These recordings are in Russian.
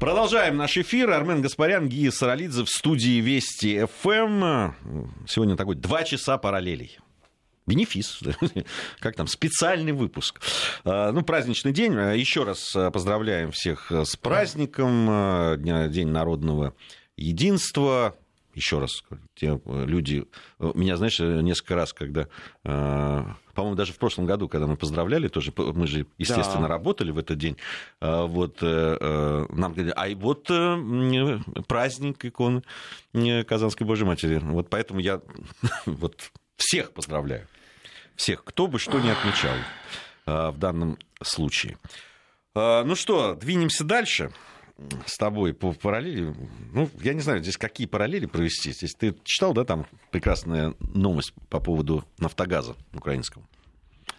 Продолжаем наш эфир. Армен Гаспарян, Гия Саралидзе в студии Вести ФМ. Сегодня такой два часа параллелей. Бенефис, как там, специальный выпуск. А, ну, праздничный день. Еще раз поздравляем всех с праздником. День народного единства еще раз, те люди, меня, знаешь, несколько раз, когда, по-моему, даже в прошлом году, когда мы поздравляли, тоже мы же, естественно, да. работали в этот день, э, вот э, нам говорили, а вот праздник иконы Казанской Божьей Матери, вот поэтому я вот всех поздравляю, всех, кто бы что ни отмечал в данном случае. Ну что, двинемся дальше с тобой по параллели. Ну, я не знаю, здесь какие параллели провести. Здесь ты читал, да, там прекрасная новость по поводу Нафтогаза украинского,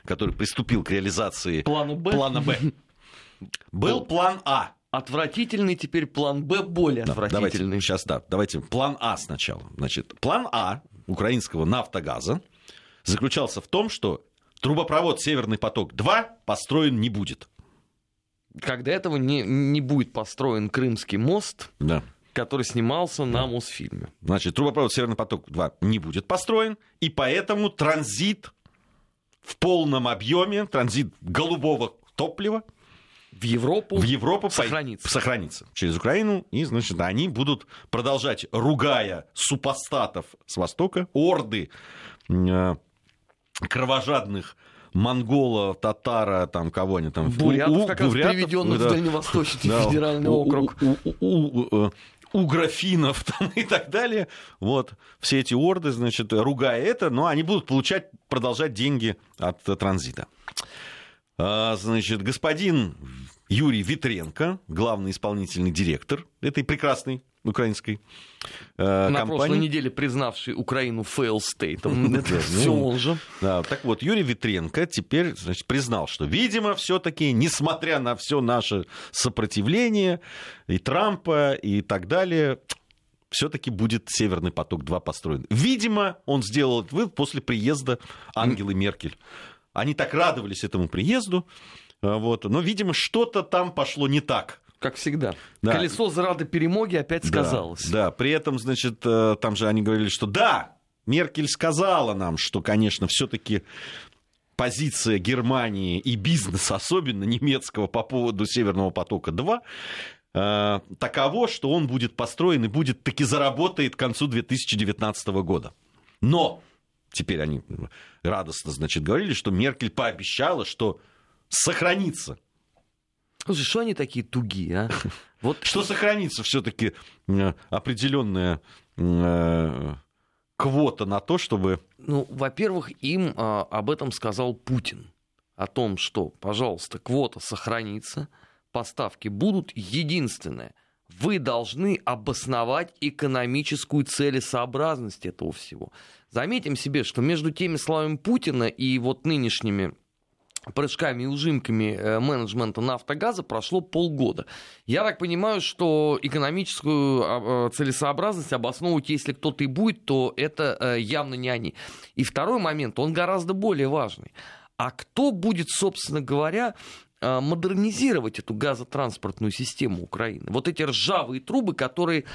который приступил к реализации плана Б. Плана Б. Был план А. Отвратительный теперь план Б более да, отвратительный. Давайте, сейчас, да, давайте план А сначала. Значит, план А украинского Нафтогаза заключался в том, что трубопровод «Северный поток-2» построен не будет когда этого не, не будет построен Крымский мост, да. который снимался на Мосфильме. Значит, трубопровод «Северный поток-2» не будет построен, и поэтому транзит в полном объеме, транзит голубого топлива в Европу, в Европу сохранится. Сохранится через Украину, и, значит, они будут продолжать, ругая супостатов с Востока, орды э, кровожадных монгола, татара, там кого они там... Бурятов, у, как бурятов, раз приведенных да, в Дальневосточный да, федеральный у, округ. У, у, у, у, у графинов там, и так далее. Вот, все эти орды, значит, ругая это, но они будут получать, продолжать деньги от транзита. А, значит, господин Юрий Витренко, главный исполнительный директор этой прекрасной украинской э, На компании. прошлой неделе признавший Украину fail state. Это все же. Да, так вот, Юрий Витренко теперь значит, признал, что, видимо, все-таки, несмотря на все наше сопротивление и Трампа и так далее, все-таки будет Северный поток-2 построен. Видимо, он сделал вывод после приезда Ангелы Меркель. Они так радовались этому приезду, э, вот, но, видимо, что-то там пошло не так как всегда. Да. Колесо зарады перемоги опять сказалось. Да, да, при этом, значит, э, там же они говорили, что да, Меркель сказала нам, что, конечно, все-таки позиция Германии и бизнеса, особенно немецкого, по поводу Северного потока-2, э, таково, что он будет построен и будет таки заработает к концу 2019 года. Но теперь они радостно, значит, говорили, что Меркель пообещала, что сохранится Слушай, что они такие тугие, а? Вот... Что сохранится все-таки определенная э, квота на то, чтобы... Ну, во-первых, им а, об этом сказал Путин. О том, что, пожалуйста, квота сохранится, поставки будут. Единственное, вы должны обосновать экономическую целесообразность этого всего. Заметим себе, что между теми словами Путина и вот нынешними прыжками и ужимками э, менеджмента нафтогаза прошло полгода. Я так понимаю, что экономическую а, а, целесообразность обосновывать, если кто-то и будет, то это э, явно не они. И второй момент, он гораздо более важный. А кто будет, собственно говоря, э, модернизировать эту газотранспортную систему Украины. Вот эти ржавые трубы, которые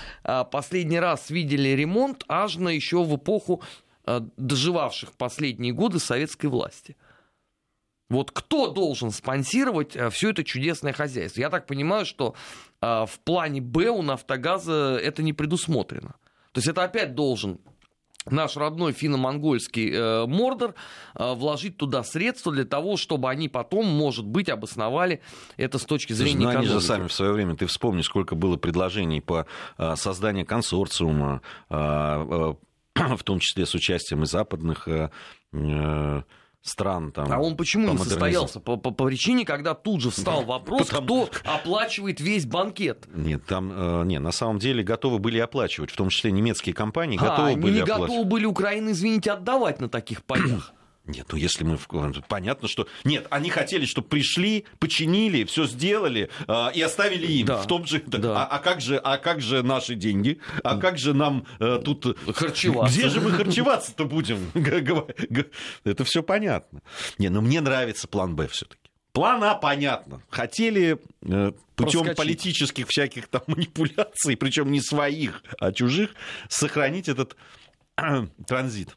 последний раз видели ремонт аж на еще в эпоху доживавших последние годы советской власти. Вот кто должен спонсировать э, все это чудесное хозяйство? Я так понимаю, что э, в плане Б у Нафтогаза это не предусмотрено. То есть это опять должен наш родной финно-монгольский э, Мордор э, вложить туда средства для того, чтобы они потом, может быть, обосновали это с точки зрения Слушай, ну, они же сами в свое время, ты вспомни, сколько было предложений по э, созданию консорциума, э, э, в том числе с участием и западных э, э стран. Там, а он почему не состоялся? По, по, по причине, когда тут же встал вопрос, Потому... кто оплачивает весь банкет. Нет, там, э, не, на самом деле готовы были оплачивать, в том числе немецкие компании а, готовы были не оплачивать. готовы были Украины, извините, отдавать на таких полях. Нет, ну если мы... Понятно, что... Нет, они хотели, чтобы пришли, починили, все сделали э, и оставили им. Да, в том же... Да. А, а, как же, а как же наши деньги? А как же нам э, тут... Харчеваться. Где же мы харчеваться-то будем? Это все понятно. Не, но мне нравится план Б все таки План А понятно. Хотели э, путем Проскочить. политических всяких там манипуляций, причем не своих, а чужих, сохранить этот транзит.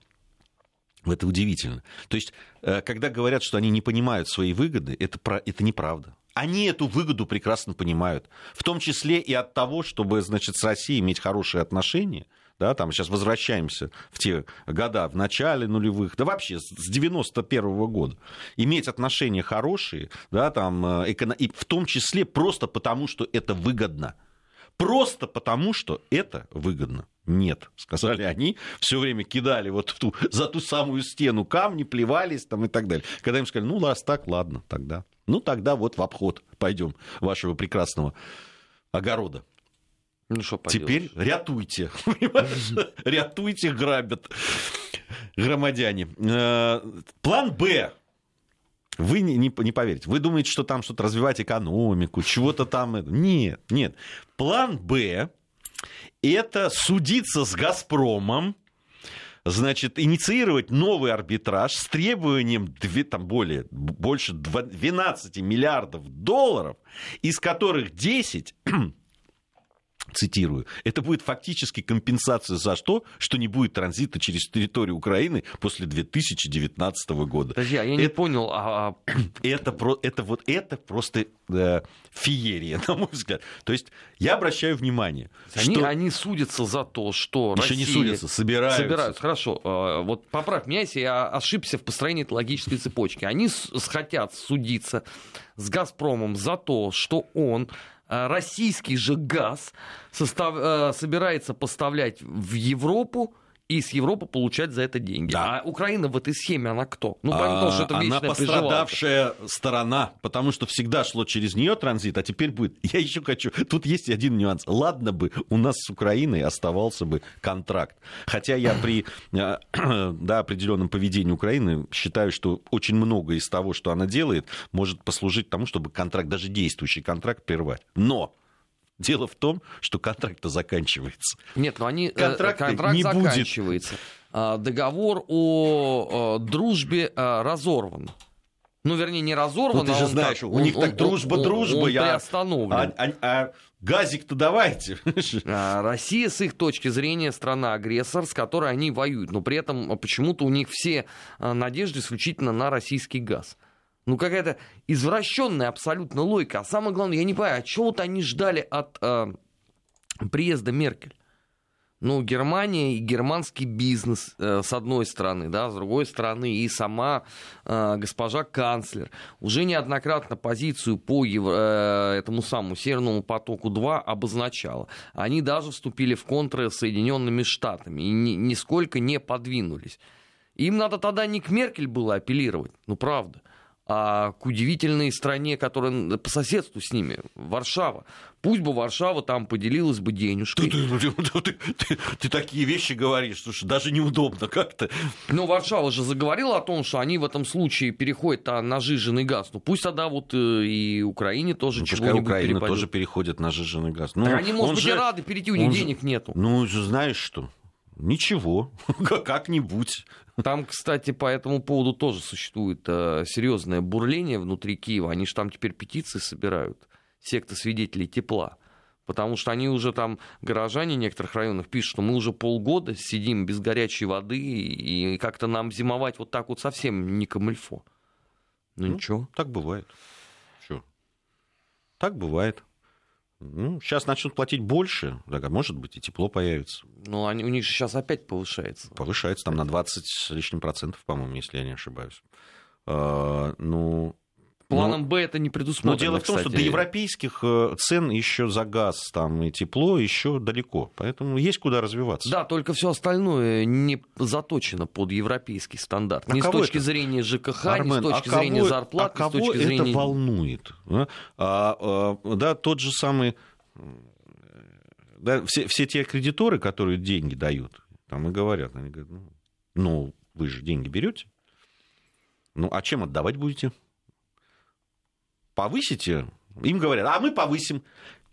Это удивительно. То есть, э, когда говорят, что они не понимают свои выгоды, это, про, это неправда. Они эту выгоду прекрасно понимают. В том числе и от того, чтобы, значит, с Россией иметь хорошие отношения. Да, там сейчас возвращаемся в те года, в начале нулевых, да вообще с 91 -го года. Иметь отношения хорошие, да, там, э, и в том числе просто потому, что это выгодно. Просто потому, что это выгодно. Нет, сказали они, все время кидали вот ту, за ту самую стену камни, плевались там и так далее. Когда им сказали, ну, раз так, ладно, тогда. Ну, тогда вот в обход пойдем вашего прекрасного огорода. Ну что Теперь рятуйте. Рятуйте, грабят громадяне. Э, План Б. Вы не, не, не поверите. Вы думаете, что там что-то развивать экономику, чего-то там. Нет, нет. План Б это судиться с Газпромом, значит, инициировать новый арбитраж с требованием две- там, более, больше два- 12 миллиардов долларов, из которых 10 цитирую, это будет фактически компенсация за что, что не будет транзита через территорию Украины после 2019 года. Подожди, а я не Это- понял, а, а Это, про, это, вот, это просто э, феерия, на мой взгляд. То есть я обращаю внимание, они, что они судятся за то, что еще не Россия- судятся, собираются. Собираются, хорошо. Э, Вот поправь меня, если я ошибся в построении этой логической цепочки. Они с- хотят судиться с «Газпромом» за то, что он э, российский же газ состав- э, собирается поставлять в Европу и с Европы получать за это деньги. Да. А Украина в этой схеме, она кто? Ну, понятно, А, что это она вечная приживалка. пострадавшая сторона, потому что всегда шло через нее транзит, а теперь будет. Я еще хочу. Тут есть один нюанс. Ладно бы у нас с Украиной оставался бы контракт. Хотя я при э, да, определенном поведении Украины считаю, что очень много из того, что она делает, может послужить тому, чтобы контракт, даже действующий контракт прервать. Но Дело в том, что контракт-то заканчивается. Нет, ну они э, Контракта контракт не будет. заканчивается. А, Договор о э, дружбе э, разорван. Ну, вернее, не разорван, Ну, ты а же он знаешь, как- у них так дружба, он- дружба, он я- приостановлен. А, а- а газик-то давайте. А, Россия, с их точки зрения, страна-агрессор, с которой они воюют. Но при этом а, почему-то у них все а, надежды исключительно на российский газ. Ну, какая-то извращенная абсолютно логика. А самое главное, я не понимаю, а чего вот они ждали от а, приезда Меркель? Ну, Германия и германский бизнес, э, с одной стороны, да, с другой стороны, и сама э, госпожа канцлер уже неоднократно позицию по евро- э, этому самому Северному потоку-2 обозначала. Они даже вступили в контры с Соединенными Штатами и ни- нисколько не подвинулись. Им надо тогда не к Меркель было апеллировать, ну правда, а к удивительной стране, которая по соседству с ними, Варшава. Пусть бы Варшава там поделилась бы денежкой. Ты, ты- ты- ты- ты- такие вещи говоришь, слушай, даже неудобно как-то. Но Варшава же заговорила о том, что они в этом случае переходят а, на жиженый газ. Ну пусть тогда вот э, и Украине тоже Ну, чего-нибудь Украина перепадет. тоже переходит на жиженый газ. Ну, Так они, может быть, же- и рады перейти, у них он же- денег нету. Ну, знаешь что? Ничего, как-нибудь. Там, кстати, по этому поводу тоже существует э, серьезное бурление внутри Киева. Они же там теперь петиции собирают, секты свидетелей тепла. Потому что они уже там, горожане некоторых районах пишут, что мы уже полгода сидим без горячей воды, и как-то нам зимовать вот так вот совсем не камильфо. Ну, Ну, ничего. Так бывает. Чё? Так бывает. Ну, сейчас начнут платить больше, так, а может быть и тепло появится. Ну, они, у них же сейчас опять повышается. Повышается там на 20 с лишним процентов, по-моему, если я не ошибаюсь. А, ну, Планом Б это не Но предусмотрено, дело в том, что кстати. до европейских э, цен еще за газ там, и тепло еще далеко. Поэтому есть куда развиваться. Да, только все остальное не заточено под европейский стандарт. А ни с кого точки это? зрения ЖКХ, ни Армен, с точки а зрения кого- зарплат, а ни с кого точки это зрения... волнует? а? А, а, да, тот же самый... Да, все, все те кредиторы, которые деньги дают, там и говорят, они говорят, ну, ну, вы же деньги берете, ну, а чем отдавать будете? Повысите? Им говорят, а мы повысим.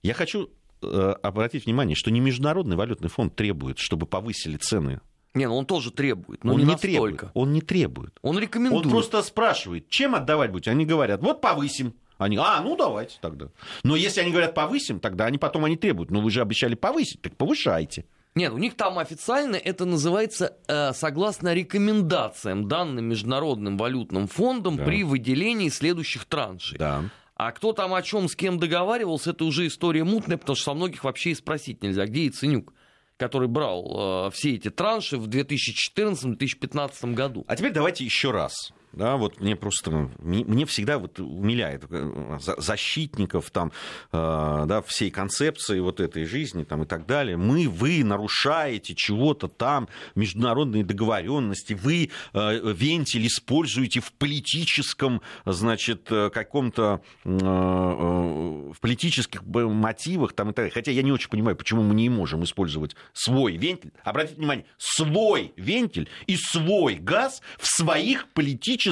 Я хочу э, обратить внимание, что не Международный валютный фонд требует, чтобы повысили цены Не, ну он тоже требует, но он не, не требует. Он не требует. Он рекомендует. Он просто спрашивает, чем отдавать будете. Они говорят, вот повысим. Они, а, ну давайте тогда. Но если они говорят повысим, тогда они потом они требуют. Но вы же обещали повысить, так повышайте. Нет, у них там официально это называется э, согласно рекомендациям, данным Международным валютным фондом Да. при выделении следующих траншей. Да. А кто там о чем с кем договаривался, это уже история мутная, потому что со многих вообще и спросить нельзя. Где Яценюк, который брал э, все эти транши в 2014-2015 году? А теперь давайте еще раз. Да, вот мне просто мне, всегда вот умиляет э, за- защитников там, э, да, всей концепции вот этой жизни там и так далее. Мы, вы нарушаете чего-то там, международные договоренности, вы э, вентиль используете в политическом, значит, каком-то в политических мотивах там и так далее. Хотя я не очень понимаю, почему мы не можем использовать свой вентиль. Обратите внимание, свой вентиль и свой газ в своих политических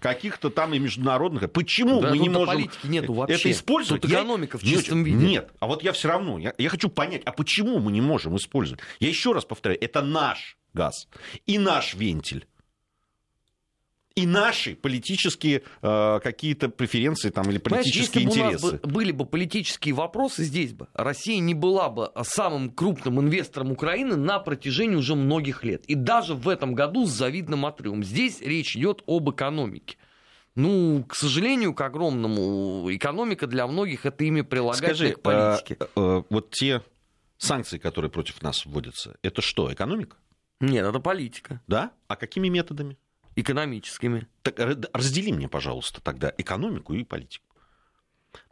каких-то там и международных. Почему Да мы не можем политики нету вообще. это использовать? Тут Я экономика в не чистом очень- виде. Нет, а вот я все равно, я, я хочу понять, а почему мы не можем использовать? Я еще раз повторяю, это наш газ и наш вентиль. И наши политические э, какие-то преференции там, или политические если интересы. бы- были бы политические вопросы здесь бы, Россия не была бы самым крупным инвестором Украины на протяжении уже многих лет. И даже в этом году с завидным отрывом. Здесь речь идет об экономике. Ну, к сожалению, к огромному, экономика для многих это имя прилагательное Скажи, к политике. э, э, вот те санкции, которые против нас вводятся, это что, экономика? Нет, это политика. Да? А какими методами? Экономическими. Так раздели мне, пожалуйста, тогда экономику и политику.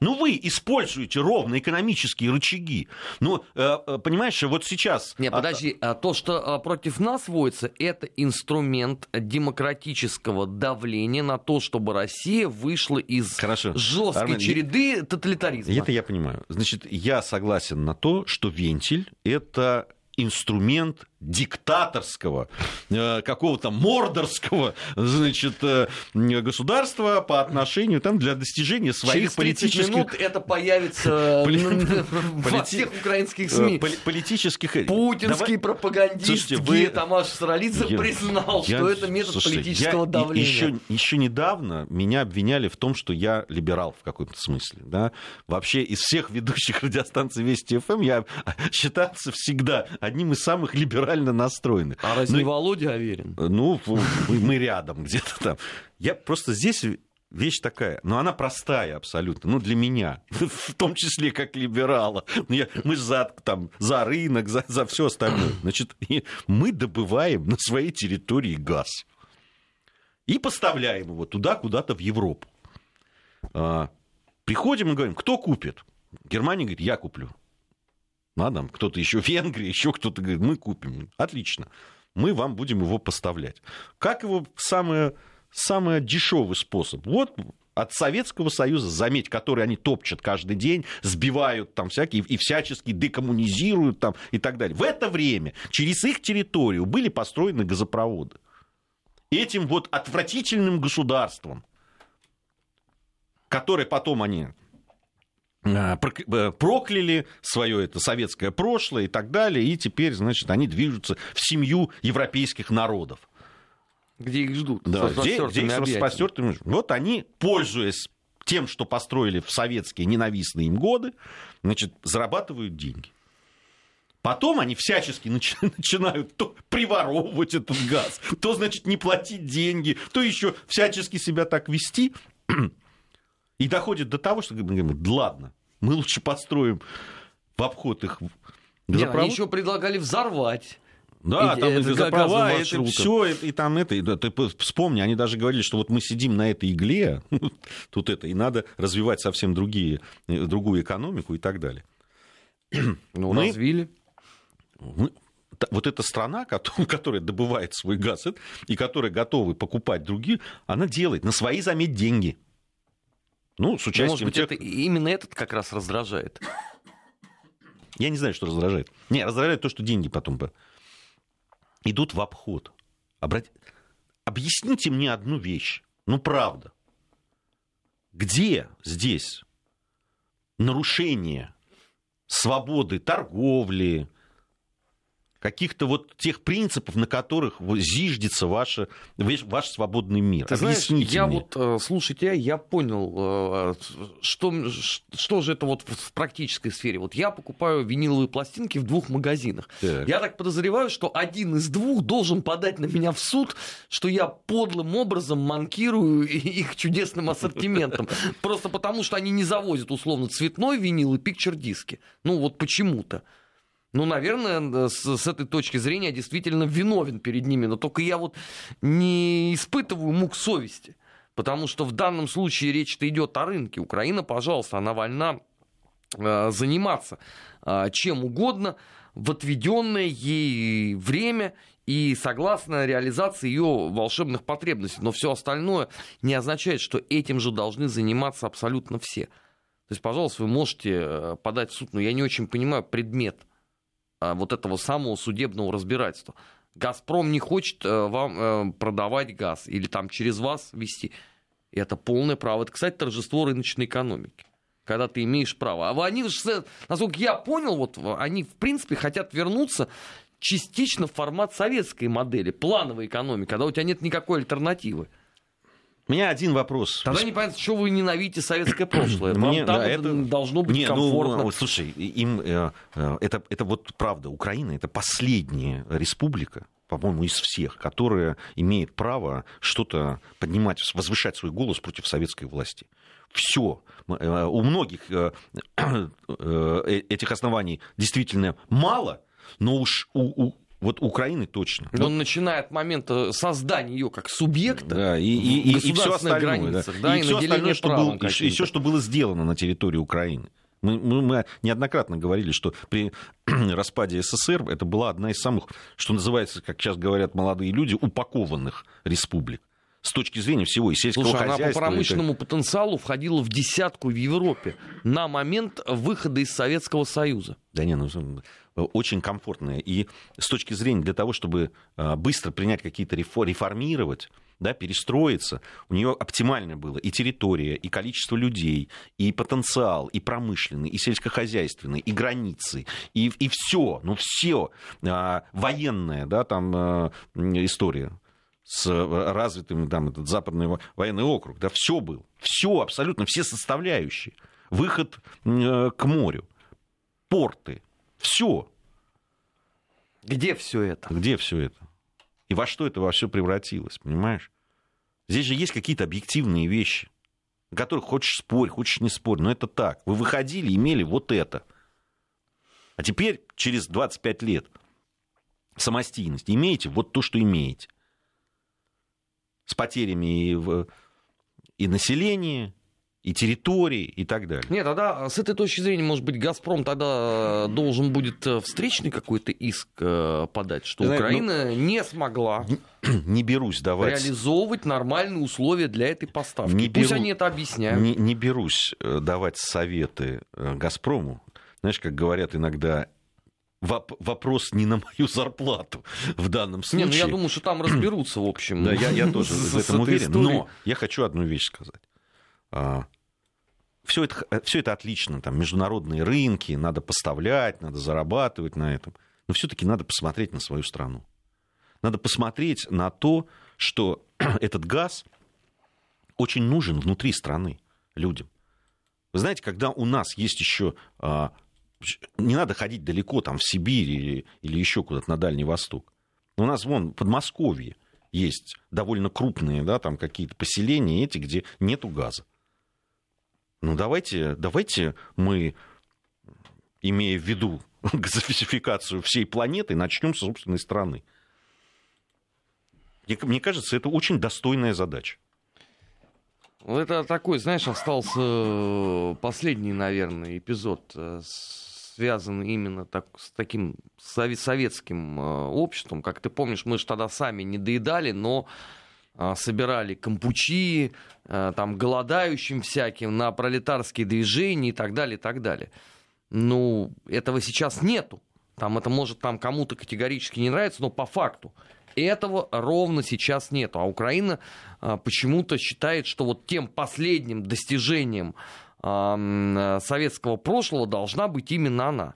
Ну, вы используете ровно экономические рычаги. Ну, э, э, понимаешь, вот сейчас... Нет, подожди, а то, что а, против нас вводится, это инструмент демократического давления на то, чтобы Россия вышла из Хорошо. жесткой Армен, череды тоталитаризма. Это я понимаю. Значит, я согласен на то, что вентиль – это инструмент диктаторского, э, какого-то мордорского, значит, э, государства по отношению там для достижения своих Через 30 политических... минут это появится Поли- во всех украинских э, СМИ. поли- политических... Путинский пропагандист Слушайте, вы- Тамаш Саралидзе признал, что это метод политического давления. Еще, еще недавно меня обвиняли в том, что я либерал в каком-то смысле. Да? Вообще из всех ведущих радиостанций Вести ФМ я считался всегда одним из самых либерально настроенных. А разве Ну, Володя Аверин? Ну, мы рядом где-то там. Я просто здесь вещь такая, но она простая абсолютно, ну, для меня, в том числе как либерала. Ну, я- мы за, там, за рынок, за, за все остальное. Значит, мы добываем на своей территории газ и поставляем его туда, куда-то в Европу. А, приходим и говорим, кто купит? Германия говорит, я куплю. Там кто-то еще, Венгрия, еще кто-то говорит, мы купим. Отлично. Мы вам будем его поставлять. Как его самый, самый дешевый способ? Вот от Советского Союза, заметь, который они топчат каждый день, сбивают там всякие и всячески декоммунизируют там и так далее. В это время через их территорию были построены газопроводы. Этим вот отвратительным государством, которое потом они прокляли свое это советское прошлое и так далее, и теперь, значит, они движутся в семью европейских народов. Где их ждут? Да, где, где их с распростертыми- Вот они, пользуясь тем, что построили в советские ненавистные им годы, значит, зарабатывают деньги. Потом они всячески начи- начинают то приворовывать этот газ, то, значит, не платить деньги, то еще всячески себя так вести. И доходит до того, что мы говорим, да ладно, мы лучше построим в обход их Нет, они газопровод. еще предлагали взорвать. Да, И- там это и газопровода, газовым это все, и, там это, и, да, ты вспомни, они даже говорили, что вот мы сидим на этой игле, тут это, и надо развивать совсем другие, э, другую экономику и так далее. Ну, Мы- развили. Мы- вот эта страна, кото- которая добывает свой газ это- и которая готова покупать другие, она делает на свои, заметь, деньги. Ну, с Ну, участием может быть, тех- это именно этот как раз раздражает. Я не знаю, что раздражает. Не, раздражает то, что деньги потом идут в обход. Обрати- Объясните мне одну вещь. Ну, правда. Где здесь нарушение свободы торговли, каких-то вот тех принципов, на которых зиждется ваше, ваш свободный мир. Ты знаешь, я мне. вот, э, слушай тебя, я понял, э, что, что же это вот в практической сфере. Вот я покупаю виниловые пластинки в двух магазинах. Так. Я так подозреваю, что один из двух должен подать на меня в суд, что я подлым образом манкирую их чудесным ассортиментом. Просто потому, что они не завозят условно цветной винил и пикчер-диски. Ну вот почему-то. Ну, наверное, с, с этой точки зрения действительно виновен перед ними. Но только я вот не испытываю мук совести. Потому что в данном случае речь-то идет о рынке. Украина, пожалуйста, она вольна э, заниматься э, чем угодно в отведенное ей время и согласно реализации ее волшебных потребностей. Но все остальное не означает, что этим же должны заниматься абсолютно все. То есть, пожалуйста, вы можете э, подать в суд, но я не очень понимаю предмет вот этого самого судебного разбирательства. Газпром не хочет э, вам э, продавать газ или там через вас вести. Это полное право. Это, кстати, торжество рыночной экономики. Когда ты имеешь право. А они, насколько я понял, вот они в принципе хотят вернуться частично в формат советской модели, плановой экономики, когда у тебя нет никакой альтернативы. У меня один вопрос. Тогда непонятно, что вы ненавидите советское прошлое. Вам Мне, там да, это должно быть не, ну, комфортно. Ну, слушай, им, э, э, это, это вот правда, Украина это последняя республика, по-моему, из всех, которая имеет право что-то поднимать, возвышать свой голос против советской власти. Все. Э, у многих этих оснований действительно мало, но уж у, у вот Украины точно. Но он начинает от момента создания ее как субъекта да, и, и, и, и все остальное, границах, да, да, и, и все остальное, что было, и, и все, что было сделано на территории Украины. Мы, мы, мы неоднократно говорили, что при распаде СССР это была одна из самых, что называется, как сейчас говорят молодые люди, упакованных республик с точки зрения всего и сельского Слушай, хозяйства. она по промышленному это... потенциалу входила в десятку в Европе на момент выхода из Советского Союза. Да не, ну очень комфортная. И с точки зрения для того, чтобы а, быстро принять какие-то реформировать, да, перестроиться, у нее оптимально было и территория, и количество людей, и потенциал, и промышленный, и сельскохозяйственный, и границы, и, и все, ну все, а, военная, да, там а, история с развитым, там, этот западный военный округ, да, все было, все, абсолютно, все составляющие. Выход к морю, порты, все. Где все это? Где все это? И во что это во все превратилось, понимаешь? Здесь же есть какие-то объективные вещи, о которых хочешь спорь, хочешь не спорь, но это так. Вы выходили, имели вот это. А теперь, через 25 лет самостийность, имеете вот то, что имеете. С потерями и, в, и населения, и территории и так далее. Нет, тогда с этой точки зрения, может быть, «Газпром» тогда должен будет э, встречный какой-то иск э, подать, что Знаете, Украина ну, не смогла не берусь давать... реализовывать нормальные условия для этой поставки. Не Пусть беру... они это объясняют. Не, не берусь э, давать советы «Газпрому». Знаешь, как говорят иногда, вопрос не на мою зарплату в данном случае. Не, ну я думаю, что там разберутся, в общем. Да, я, я тоже в этом уверен. Но я хочу одну вещь сказать. Все это, э, все это отлично, там, международные рынки, надо поставлять, надо зарабатывать на этом. Но все-таки надо посмотреть на свою страну. Надо посмотреть на то, что этот газ очень нужен внутри страны людям. Вы знаете, когда у нас есть еще... А, не надо ходить далеко, там, в Сибирь или, или еще куда-то на Дальний Восток. У нас вон в Подмосковье есть довольно крупные да, там какие-то поселения эти, где нету газа. Ну давайте, давайте мы, имея в виду газификацию всей планеты, начнем с собственной страны. Мне кажется, это очень достойная задача. Это такой, знаешь, остался э, последний, наверное, эпизод, э, связанный именно так, с таким советским э, обществом. Как ты помнишь, мы же тогда сами не доедали, но собирали кампучи, а, там, голодающим всяким, на пролетарские движения и так далее, и так далее. Ну, этого сейчас нету. Там это может там кому-то категорически не нравится, но по факту этого ровно сейчас нету. А Украина а, почему-то считает, что вот тем последним достижением а, советского прошлого должна быть именно она.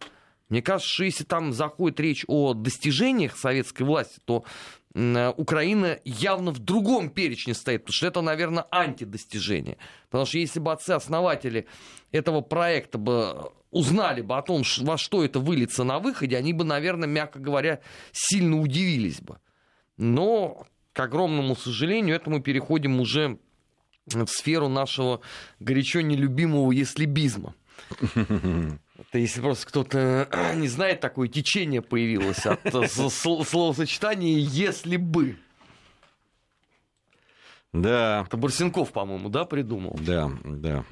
Мне кажется, что если там заходит речь о достижениях советской власти, то Украина явно в другом перечне стоит, потому что это, наверное, антидостижение. Потому что если бы отцы-основатели этого проекта бы узнали бы о том, во что это выльется на выходе, они бы, наверное, мягко говоря, сильно удивились бы. Но, к огромному сожалению, это мы переходим уже в сферу нашего горячо нелюбимого еслибизма. Это если просто кто-то не знает, такое течение появилось от э, словосочетания «если бы». Да. Это Бурсенков, по-моему, да, придумал? Да, да.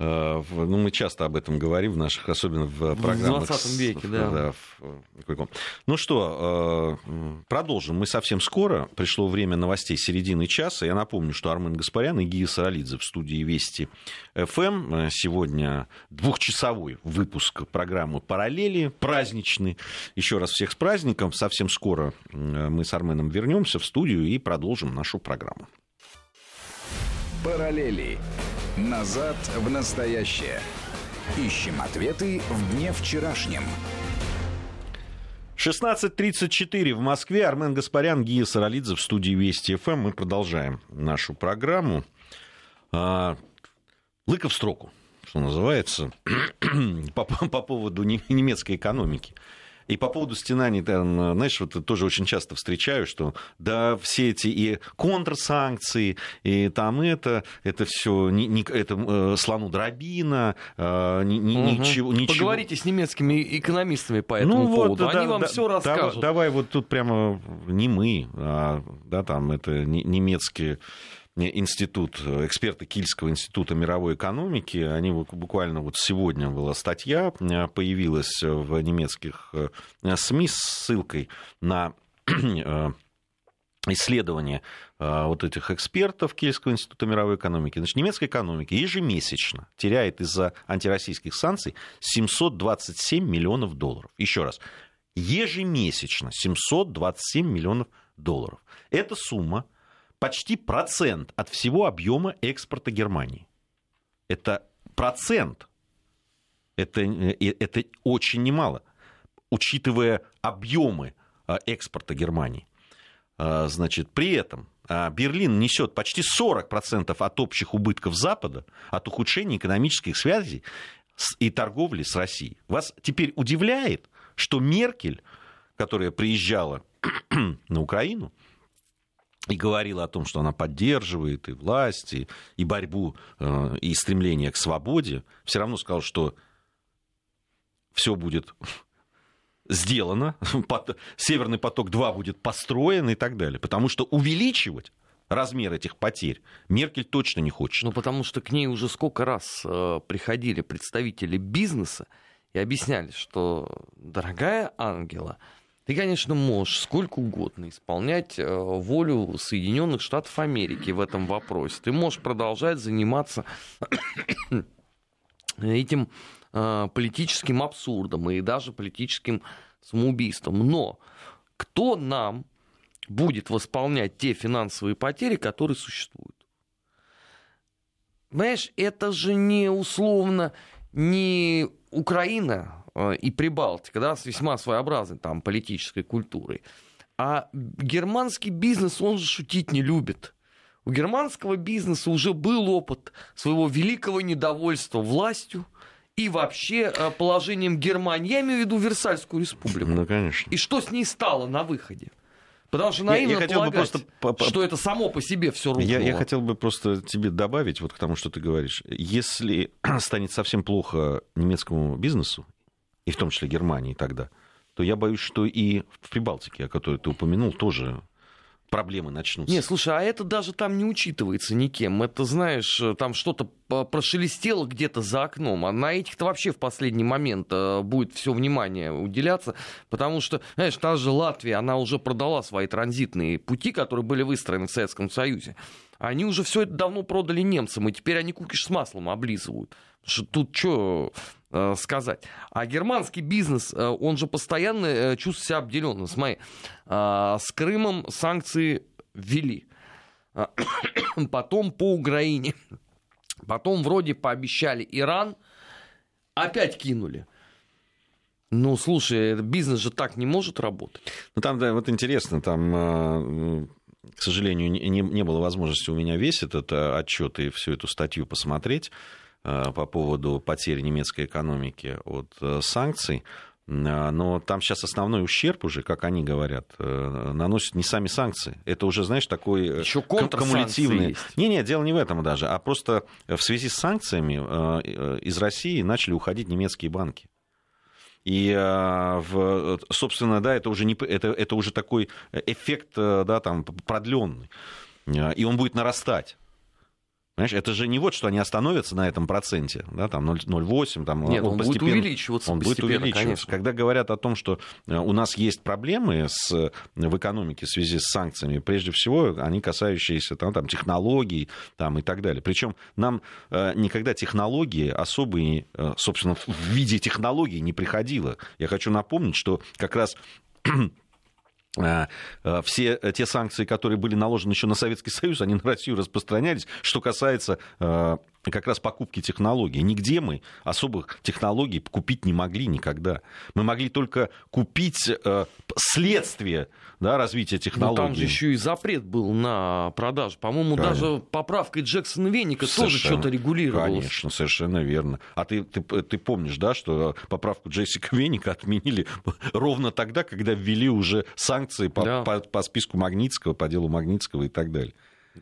Э, ну, мы часто об этом говорим в наших, особенно в программах. В 20 веке, да. да в... Ну что, э, продолжим. Мы совсем скоро. Пришло время новостей середины часа. Я напомню, что Армен Гаспарян и Гия Саралидзе в студии Вести ФМ. Э, сегодня двухчасовой выпуск программы «Параллели», праздничный. Еще раз всех с праздником. Совсем скоро мы с Арменом вернемся в студию и продолжим нашу программу. «Параллели» Назад в настоящее. Ищем ответы в дне вчерашнем. 16.34 в Москве. Армен Гаспарян, Гия Саралидзе в студии Вести ФМ. Мы продолжаем нашу программу. А, Лыка в строку, что называется, по, по поводу немецкой экономики. И по поводу стенаний, там, знаешь, вот тоже очень часто встречаю, что да, все эти и контрсанкции, и там это, это все, не, не, это э, слону дробина, э, ни, угу. ничего, ничего. Поговорите с немецкими экономистами по этому ну, поводу, вот, они да, вам да, все расскажут. Давай, давай вот тут прямо не мы, а да, там это немецкие институт, эксперты Кильского института мировой экономики, они буквально вот сегодня была статья, э, появилась в немецких э, СМИ с ссылкой на э, исследования вот этих экспертов Кельского института мировой экономики. Значит, немецкая экономика ежемесячно теряет из-за антироссийских санкций 727 миллионов долларов. Еще раз, ежемесячно 727 миллионов долларов. Эта сумма почти процент от всего объема экспорта Германии. Это процент. Это, э, это очень немало, учитывая объемы а, экспорта Германии. А, значит, при этом а, Берлин несет почти 40% от общих убытков Запада от ухудшения экономических связей и торговли с Россией. Вас теперь удивляет, что Меркель, которая приезжала на Украину, и говорила о том, что она поддерживает и власть, и, и борьбу, э, и стремление к свободе, все равно сказал, что все будет сделано, Северный поток-2 будет построен и так далее. Потому что увеличивать размер этих потерь Меркель точно не хочет. Ну, потому что к ней уже сколько раз э, приходили представители бизнеса и объясняли, что, дорогая Ангела, ты, конечно, можешь сколько угодно исполнять э, волю Соединенных Штатов Америки в этом вопросе. Ты можешь продолжать заниматься этим э, политическим абсурдом и даже политическим самоубийством. Но кто нам будет восполнять те финансовые потери, которые существуют? Понимаешь, это же не условно не Украина и Прибалтика, да, с весьма своеобразной там политической культурой. А германский бизнес, он же шутить не любит. У германского бизнеса уже был опыт своего великого недовольства властью и вообще э, положением Германии. Я имею в виду Версальскую республику. Ну, конечно. И что с ней стало на выходе? Потому что наивно я, я хотел бы просто... что это само по себе все рухнуло. Я, я хотел бы просто тебе добавить вот к тому, что ты говоришь. Если станет совсем плохо немецкому бизнесу, и в том числе Германии тогда, то я боюсь, что и в Прибалтике, о которой ты упомянул, тоже проблемы начнутся. Не, слушай, а это даже там не учитывается никем. Это, знаешь, там что-то прошелестело где-то за окном. А на этих-то вообще в последний момент э, будет все внимание уделяться, потому что, знаешь, та же Латвия, она уже продала свои транзитные пути, которые были выстроены в Советском Союзе. Они уже все это давно продали немцам, и теперь они кукиш с маслом облизывают. Что тут что Э, сказать. А германский бизнес, э, он же постоянно э, чувствует себя обделенным. Смотри, с Крымом санкции ввели. Потом по Украине. Потом вроде пообещали Иран, опять кинули. Ну, слушай, бизнес же так не может работать. Ну, там, да, вот интересно, там, э, к сожалению, не, не было возможности у меня весь этот э, отчет и всю эту статью посмотреть э, по поводу потери немецкой экономики от санкций. Но там сейчас основной ущерб уже, как они говорят, наносят не сами санкции. Это уже, знаешь, такой Еще кумулятивный. Не, не, дело не в этом даже, а просто в связи с санкциями из России начали уходить немецкие банки. И, собственно, да, это уже, не, это, это уже такой эффект э, да, там, продленный. И он будет нарастать. Понимаешь, это же не вот, что они остановятся на этом проценте, да, там 0,8, там Нет, он, он будет увеличиваться Он будет увеличиваться. Конечно. Когда говорят о том, что э, у нас есть проблемы с, э, в экономике в связи с санкциями, прежде всего, они касающиеся там, там, технологий там, и так далее. Причем нам э, никогда технологии особые, собственно, в виде технологий не приходило. Я хочу напомнить, что как раз а, а, все те санкции, которые были наложены еще на Советский Союз, они на Россию распространялись. Что касается как раз покупки технологий. Нигде мы особых технологий купить не могли никогда. Мы могли только купить следствие да, развития технологий. Но там же еще и запрет был на продажу. По-моему, даже поправкой Джексона Веника тоже что-то регулировалось. Конечно, совершенно верно. А ты, ты, ты помнишь, да, что поправку Джессика Веника отменили ровно тогда, когда ввели уже санкции по, да. по, по списку Магнитского, по делу Магнитского и так далее.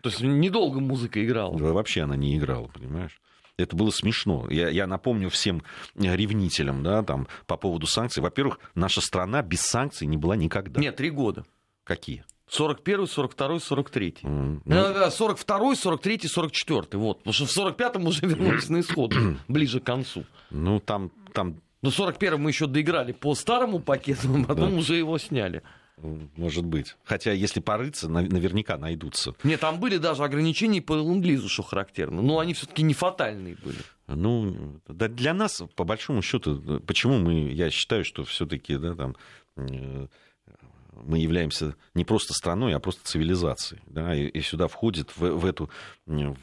То есть недолго музыка играла? Да, вообще она не играла, понимаешь? Это было смешно. Я, я напомню всем ревнителям да, там, по поводу санкций. Во-первых, наша страна без санкций не была никогда. Нет, три года. Какие? 41, 42, 43. Mm, ну... 42, 43, 44. Вот. Потому что в 45-м уже вернулись на исход, ближе к концу. Ну, там... там... Ну, 41 мы еще доиграли по старому пакету, а потом да. уже его сняли. Может быть. Хотя, если порыться, наверняка найдутся. Нет, там были даже ограничения по ленд что характерно. Но они все-таки не фатальные были. Ну, да для нас, по большому счету, почему мы, я считаю, что все-таки, да, там, э, мы являемся не просто страной, а просто цивилизацией. Да, и, и сюда входит в, в эту в,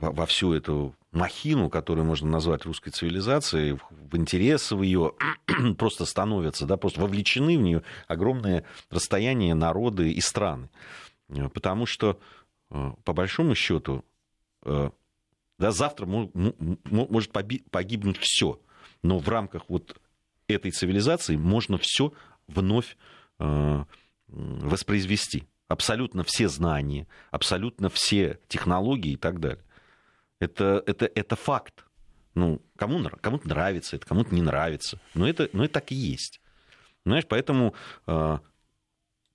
во всю эту махину, которую можно назвать русской цивилизацией, в интересы в ее просто становятся, да, просто вовлечены в нее огромное расстояние народы и страны. Потому что, э, по большому счету, э, да, завтра может погибнуть все, но в рамках вот этой цивилизации можно все вновь э, воспроизвести. Абсолютно все знания, абсолютно все технологии и так далее. Это, это, это факт. Ну, кому, кому-то нравится это, кому-то не нравится. Но это, но это так и есть. Знаешь, поэтому э,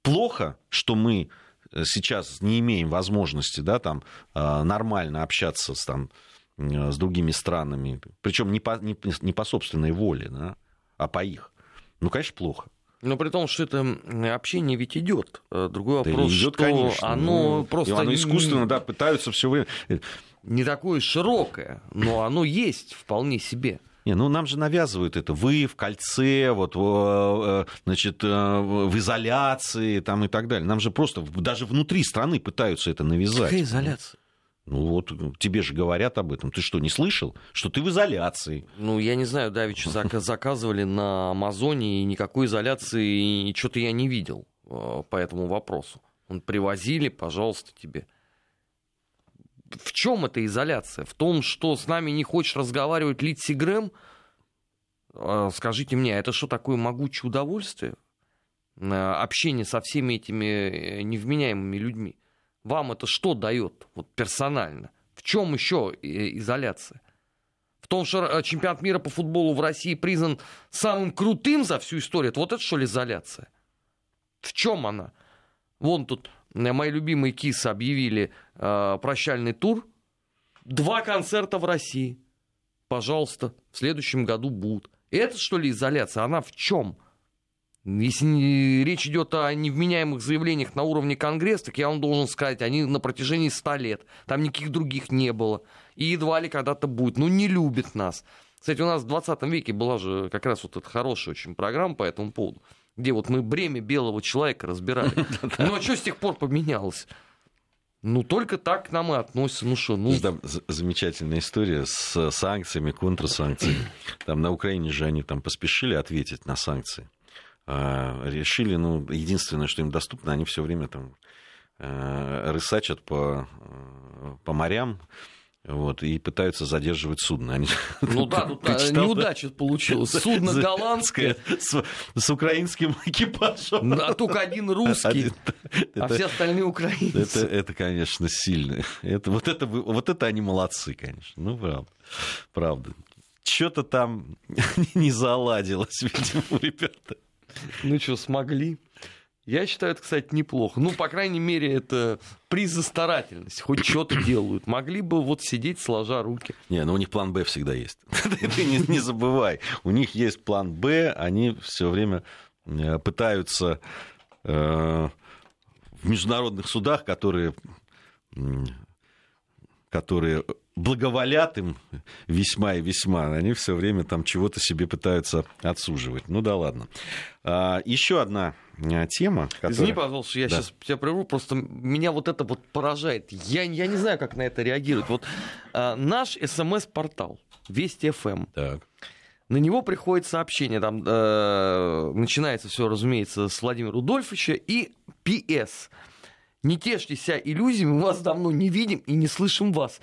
плохо, что мы сейчас не имеем возможности да, там, э, нормально общаться с, там, э, с другими странами, причем не по, не, не по собственной воле, да, а по их. Ну, конечно, плохо. Но при том, что это общение ведь идет. Э, другой да вопрос, идет, что конечно. оно ну, просто... Оно искусственно, да, пытаются все время не такое широкое, но оно есть вполне себе. Не, ну нам же навязывают это. Вы в кольце, вот, э, значит, э, в изоляции там, и так далее. Нам же просто даже внутри страны пытаются это навязать. Какая изоляция? Ну вот тебе же говорят об этом. Ты что, не слышал? Что ты в изоляции. Ну, я не знаю, Давича заказывали на Амазоне, и никакой изоляции, и что-то я не видел э, по этому вопросу. Он привозили, пожалуйста, тебе в чем эта изоляция? В том, что с нами не хочет разговаривать Литси Грэм? А, скажите мне, а это что такое могучее удовольствие? А, общение со всеми этими э, невменяемыми людьми. Вам это что дает вот персонально? В чем еще э, изоляция? В том, что э, чемпионат мира по футболу в России признан самым крутым за всю историю. Вот это что ли изоляция? В чем она? Вон тут мои любимые кисы объявили э, прощальный тур. Два концерта в России. Пожалуйста, в следующем году будут. Это что ли изоляция? Она в чем? Если не, речь идет о невменяемых заявлениях на уровне Конгресса, так я вам должен сказать, они на протяжении ста лет. Там никаких других не было. И едва ли когда-то будет. Ну, не любит нас. Кстати, у нас в 20 веке была же как раз вот эта хорошая очень программа по этому поводу где вот мы бремя белого человека разбирали. Ну а что с тех пор поменялось? Ну, только так к нам и относятся. Ну что, ну... Там замечательная история с санкциями, контрсанкциями. Там на Украине же они там поспешили ответить на санкции. А, решили, ну, единственное, что им доступно, они все время там э, рысачат по, э, по морям, вот, и пытаются задерживать судно. Они... Ну да, тут Прочитал, неудача да? получилась. Судно голландское. С, с украинским экипажем. А только один русский, а это, все остальные украинцы. Это, это конечно, сильно. Это, вот, это, вот это они молодцы, конечно. Ну, правда. Правда. Что-то там не заладилось, видимо, ребята. Ну что, смогли? Я считаю, это, кстати, неплохо. Ну, по крайней мере, это приз за старательность. Хоть что-то делают. Могли бы вот сидеть, сложа руки. Не, ну у них план Б всегда есть. Ты не, забывай. У них есть план Б. Они все время э, пытаются э, в международных судах, которые которые благоволят им весьма и весьма, они все время там чего-то себе пытаются отсуживать. Ну да ладно. А, еще одна а, тема. Которая... Извини, пожалуйста, я да. сейчас тебя прерву, просто меня вот это вот поражает. Я, я не знаю, как на это реагировать. Вот а, наш смс-портал Вести ФМ. Эм. Так. На него приходит сообщение, там э, начинается все, разумеется, с Владимира Рудольфовича и ПС. Не тешьте себя иллюзиями, мы вас давно не видим и не слышим вас.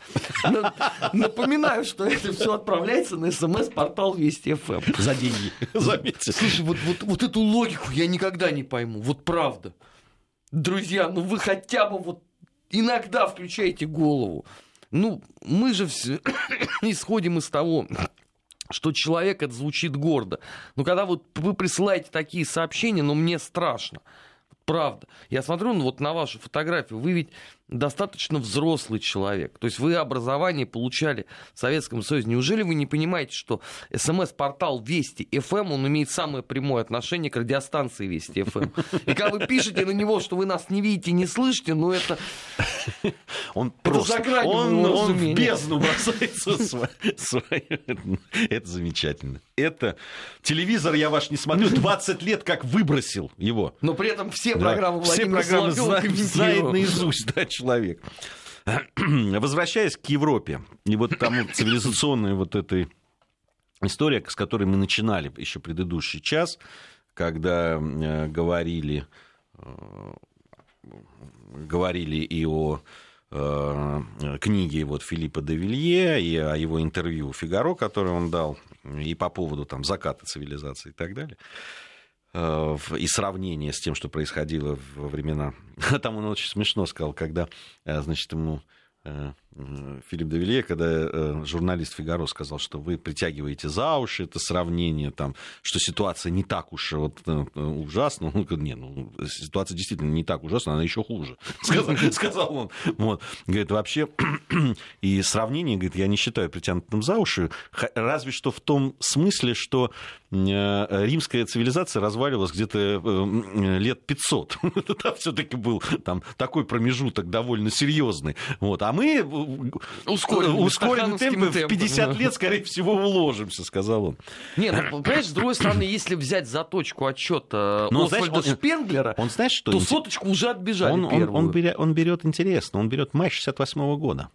Напоминаю, что это все отправляется на смс-портал Вести ФМ. За деньги, заметьте. Слушай, вот, вот, вот эту логику я никогда не пойму, вот правда. Друзья, ну вы хотя бы вот иногда включайте голову. Ну, мы же все исходим из того, что человек это звучит гордо. Но когда вот вы присылаете такие сообщения, ну мне страшно. Правда. Я смотрю ну, вот на вашу фотографию, вы ведь достаточно взрослый человек. То есть вы образование получали в Советском Союзе. Неужели вы не понимаете, что СМС-портал Вести ФМ, он имеет самое прямое отношение к радиостанции Вести ФМ? И когда вы пишете на него, что вы нас не видите, не слышите, ну это... Он просто... Он, он в бездну бросается Это замечательно. Это... Телевизор я ваш не смотрю. 20 лет как выбросил его. Но при этом все программы Все программы знает наизусть, да, человек. Возвращаясь к Европе, и вот там цивилизационная вот этой история, с которой мы начинали еще предыдущий час, когда э, говорили, э, говорили и о э, книге вот Филиппа де Вилье и о его интервью Фигаро, которое он дал, и по поводу там, заката цивилизации и так далее. Э, и сравнение с тем, что происходило во времена... Там он очень смешно сказал, когда, э, значит, ему э, Филипп Девилье, когда э, журналист Фигаро сказал, что вы притягиваете за уши это сравнение, там, что ситуация не так уж вот, э, ужасна. Он говорит, не, ну, ситуация действительно не так ужасна, она еще хуже, сказал, сказал он. Вот. Говорит, вообще, и сравнение, говорит, я не считаю притянутым за уши, разве что в том смысле, что э, римская цивилизация разваливалась где-то лет 500. Это все-таки был там такой промежуток довольно серьезный. Вот. А мы ускоренным, ускоренным темпом в 50 лет, скорее всего, уложимся, сказал он. Не, ну, понимаешь, с другой стороны, если взять за точку отчета Но, Освальда знаешь, Шпенглера, он, знаешь, что то соточку уже отбежали он, он, он, берет, он берет интересно, он берет май 68 -го года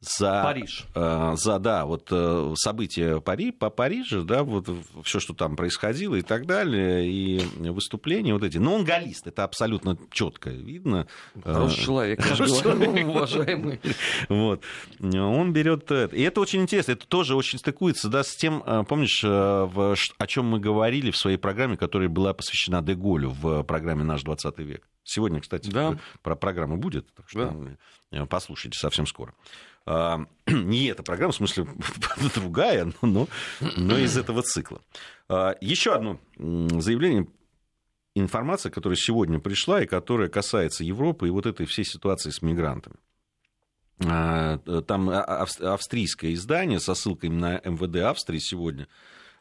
за, Париж. Э, за да, вот э, события Пари, по Парижу, да, вот все, что там происходило и так далее, и выступления вот эти. Но он галлист, это абсолютно четко видно. Хороший э, человек, Хороший человек. уважаемый. Вот. Он берет это. И это очень интересно, это тоже очень стыкуется, да, с тем, помнишь, в, о чем мы говорили в своей программе, которая была посвящена Деголю в программе «Наш 20 век». Сегодня, кстати, да. про программа будет, так что да. послушайте совсем скоро. А, не эта программа, в смысле другая, но, но из этого цикла. А, еще одно заявление, информация, которая сегодня пришла и которая касается Европы и вот этой всей ситуации с мигрантами. А, там австрийское издание со ссылкой на МВД Австрии сегодня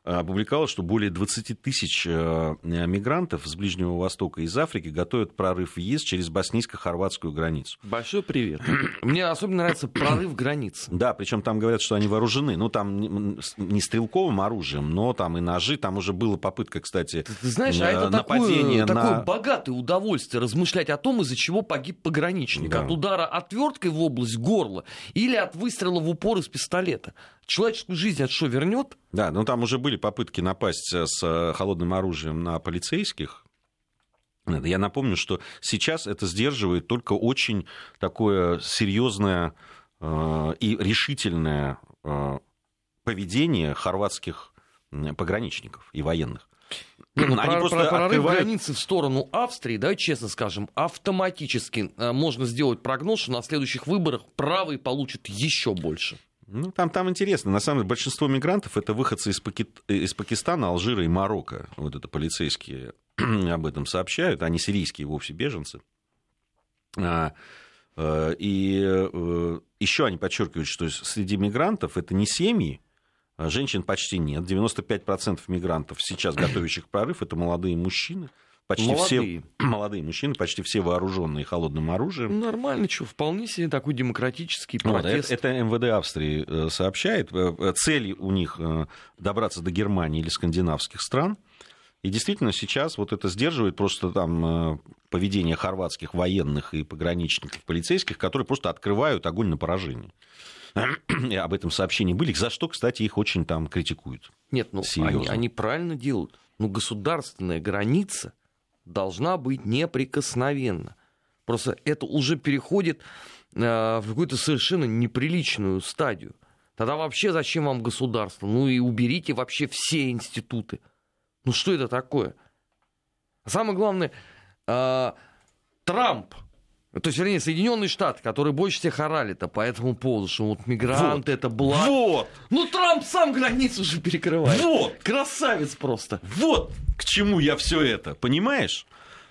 опубликовала, что более 20 тысяч э, мигрантов с Ближнего Востока и из Африки готовят прорыв в ЕС через боснийско-хорватскую границу. Большой привет. Мне особенно нравится прорыв границ. Да, причем там говорят, что они вооружены. Ну, там не стрелковым оружием, но там и ножи. Там уже была попытка, кстати, Ты знаешь, а это такое, на... такое богатое удовольствие размышлять о том, из-за чего погиб пограничник. Да. От удара отверткой в область горла или от выстрела в упор из пистолета. Человеческую жизнь от что вернет? Да, ну там уже были попытки напасть с э, холодным оружием на полицейских. Я напомню, что сейчас это сдерживает только очень такое серьезное э, и решительное э, поведение хорватских пограничников и военных. Не, ну, Они про, просто про прорыв открывают... границы в сторону Австрии, да, честно скажем, автоматически можно сделать прогноз, что на следующих выборах правый получит еще больше. Ну, там, там интересно. На самом деле, большинство мигрантов это выходцы из, Паки... из Пакистана, Алжира и Марокко. Вот это полицейские об этом сообщают. Они сирийские вовсе беженцы. А, э, и э, еще они подчеркивают, что среди мигрантов это не семьи, а женщин почти нет. 95% мигрантов сейчас, готовящих прорыв, это молодые мужчины почти молодые. все молодые мужчины, почти все вооруженные холодным оружием. Нормально, что, вполне себе такой демократический протест. Вот, это, это МВД Австрии э, сообщает. Э, э, цель у них добраться до Германии или скандинавских стран. И действительно сейчас вот это сдерживает просто там поведение хорватских военных и пограничников, полицейских, которые просто открывают огонь на поражение. И об этом сообщении были, за что, кстати, их очень там критикуют. Нет, ну они, они правильно делают. Ну, государственная граница должна быть неприкосновенна. Просто это уже переходит э, в какую-то совершенно неприличную стадию. Тогда вообще зачем вам государство? Ну и уберите вообще все институты. Ну что это такое? А самое главное, э, Трамп, то есть, вернее, Соединенные Штаты, которые больше всех орали-то по этому поводу, что вот мигранты вот. это благ. Вот! Ну Трамп сам границу уже перекрывает. Вот! Красавец просто. Вот! к чему я все это, понимаешь?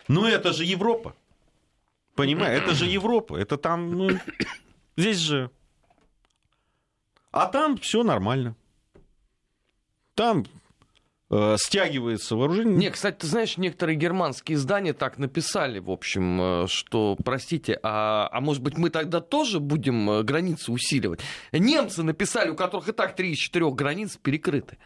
Ну это же Европа. Понимаешь, это же Европа. Это там, ну, здесь же. А там все нормально. Там стягивается вооружение. Не, кстати, ты знаешь, некоторые германские издания так написали, в общем, э, что, простите, а, а может быть мы тогда тоже будем э, границы усиливать? Немцы написали, у которых и так три из четырех границ перекрыты.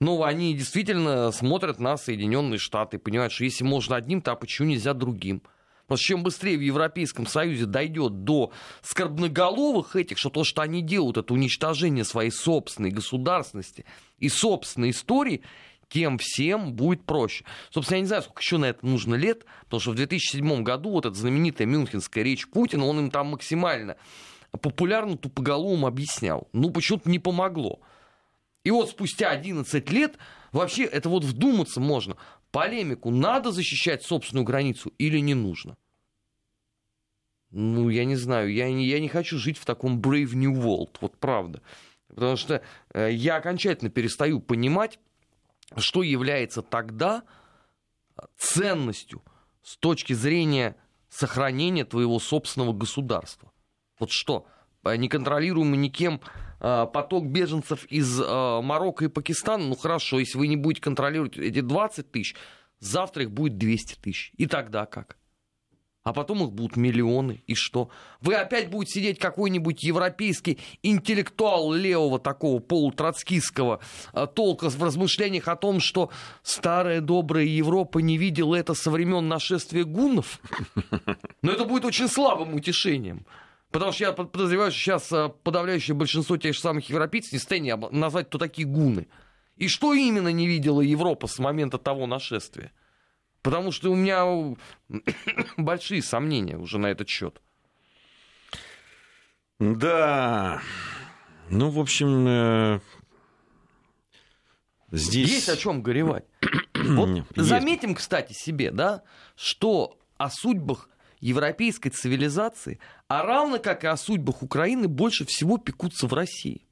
Ну, они действительно смотрят на Соединенные Штаты, понимают, что если можно одним, то а почему нельзя другим? Потому что чем быстрее в Европейском Союзе дойдет до скорбноголовых этих, что то, что они делают, это уничтожение своей собственной государственности и собственной истории, тем всем будет проще. Собственно, я не знаю, сколько еще на это нужно лет, потому что в 2007 году вот эта знаменитая мюнхенская речь Путина, он им там максимально популярно тупоголовым объяснял. Ну, почему-то не помогло. И вот спустя 11 лет вообще это вот вдуматься можно. Полемику, надо защищать собственную границу или не нужно? Ну, я не знаю, я не, я не хочу жить в таком Brave New World, вот правда. Потому что э, я окончательно перестаю понимать, что является тогда ценностью с точки зрения сохранения твоего собственного государства. Вот что, неконтролируемый никем Э, поток беженцев из э, Марокко и Пакистана, ну хорошо, если вы не будете контролировать эти 20 тысяч, завтра их будет 200 тысяч. И тогда как? А потом их будут миллионы. И что? Вы опять будете сидеть какой-нибудь европейский интеллектуал левого такого полутроцкистского э, толка в размышлениях о том, что старая добрая Европа не видела это со времен нашествия гуннов? Но это будет очень слабым утешением. Потому что я подозреваю, что сейчас э, подавляющее большинство тех же самых европейцев не состоянии назвать, кто такие гуны. И что именно не видела Европа с момента того нашествия? Потому что у меня большие сомнения уже на этот счет. Да. Ну, в общем, э, здесь... Есть о чем горевать. Вот заметим, кстати, себе, да, что о судьбах европейской цивилизации, а равно как и о судьбах Украины, больше всего пекутся в России.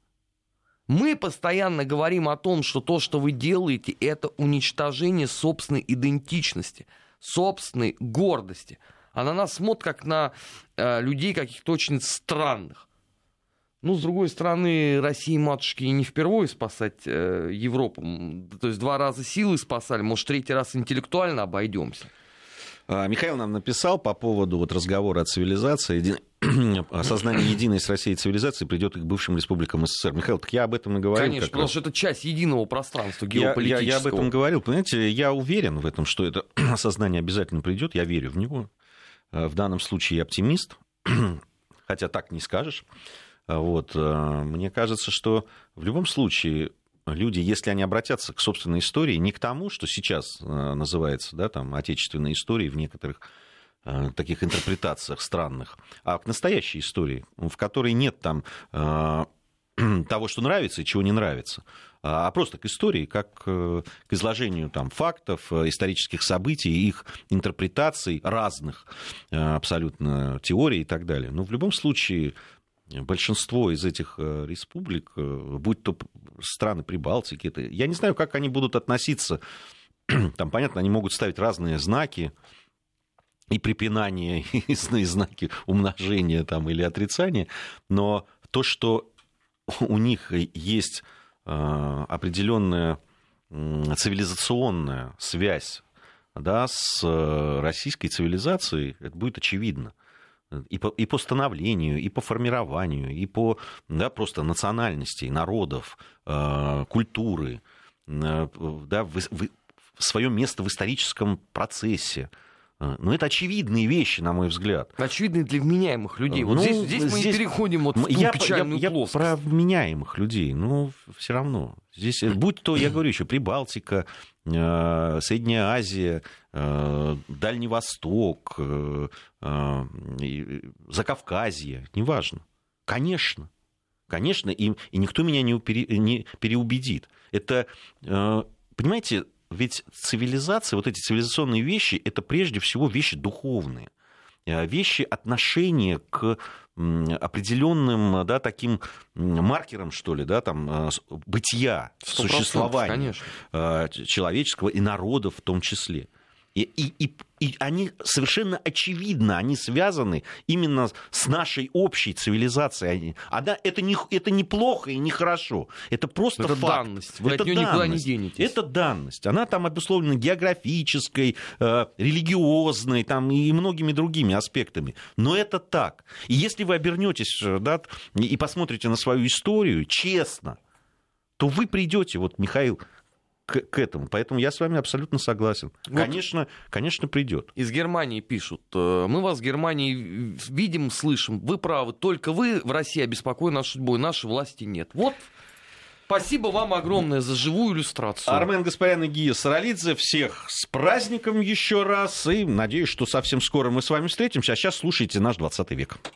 Мы постоянно говорим о том, что то, что вы делаете, это уничтожение собственной идентичности, собственной гордости. А на нас смотрят как на э, людей каких-то очень странных. Ну, с другой стороны, России матушки не впервые спасать э, Европу. То есть два раза силы спасали, может, третий раз интеллектуально обойдемся. А, Михаил нам написал по поводу вот разговора о цивилизации, еди... осознание единой с Россией цивилизации придет и к бывшим республикам СССР. Михаил, так я об этом и говорил. Конечно, потому раз. что это часть единого пространства геополитического. Я, я, я об этом говорил. Понимаете, я уверен в этом, что это осознание обязательно придет. Я верю в него. А, в данном случае я оптимист, хотя так не скажешь. А вот. Мне кажется, что в любом случае люди, если они обратятся к собственной истории, не к тому, что сейчас э, называется да, там, отечественной историей в некоторых э, таких интерпретациях странных, а к настоящей истории, в которой нет там э, того, что нравится и чего не нравится, а, а просто к истории, как к изложению там, фактов, исторических событий, их интерпретаций разных абсолютно теорий и так далее. Но в любом случае большинство из этих э, республик, э, будь то страны Прибалтики, это, я не знаю, как они будут относиться. Там, понятно, они могут ставить разные знаки, и препинания, и знаки умножения там, или отрицания, но то, что у них есть э, определенная цивилизационная связь да, с российской цивилизацией, это будет очевидно и по, и по становлению, и по формированию, и по да, просто национальности, народов, э, культуры, э, да, в, в, свое место в историческом процессе. Э, Но ну, это очевидные вещи, на мой взгляд. Очевидные для вменяемых людей. Вот ну, здесь, здесь мы здесь... переходим вот в ту я, печальную я, я про вменяемых людей, но все равно. Здесь, будь то, я говорю еще, Прибалтика, Э, Средняя Азия, э, Дальний Восток, э, Закавказье, неважно. Конечно, конечно, и, и никто меня не, пере, не переубедит. Это, понимаете, ведь цивилизация, вот эти цивилизационные вещи, это прежде всего вещи духовные. Э, вещи отношения к определенным да, таким маркерам, что ли, да, там, э, бытия, существования конечно. Э, человеческого и народов в том числе. И, и, и, они совершенно очевидно, они связаны именно с нашей общей цивилизацией. Она, это, не, это не плохо и не хорошо. Это просто это факт. данность. Вы это от нее данность. никуда не денетесь. Это данность. Она там обусловлена географической, э, религиозной там, и многими другими аспектами. Но это так. И если вы обернетесь э, да, и посмотрите на свою историю честно, то вы придете, вот Михаил к, к этому. Поэтому я с вами абсолютно согласен. Вот конечно, конечно, придет. Из Германии пишут. «Э, мы вас в Германии видим, слышим. Вы правы. Только вы в России обеспокоены нашей судьбой. Нашей власти нет. Вот Спасибо вам огромное за живую иллюстрацию. Армен Гаспарян и Гия Саралидзе. Всех с праздником еще раз. И надеюсь, что совсем скоро мы с вами встретимся. А сейчас слушайте наш 20 век.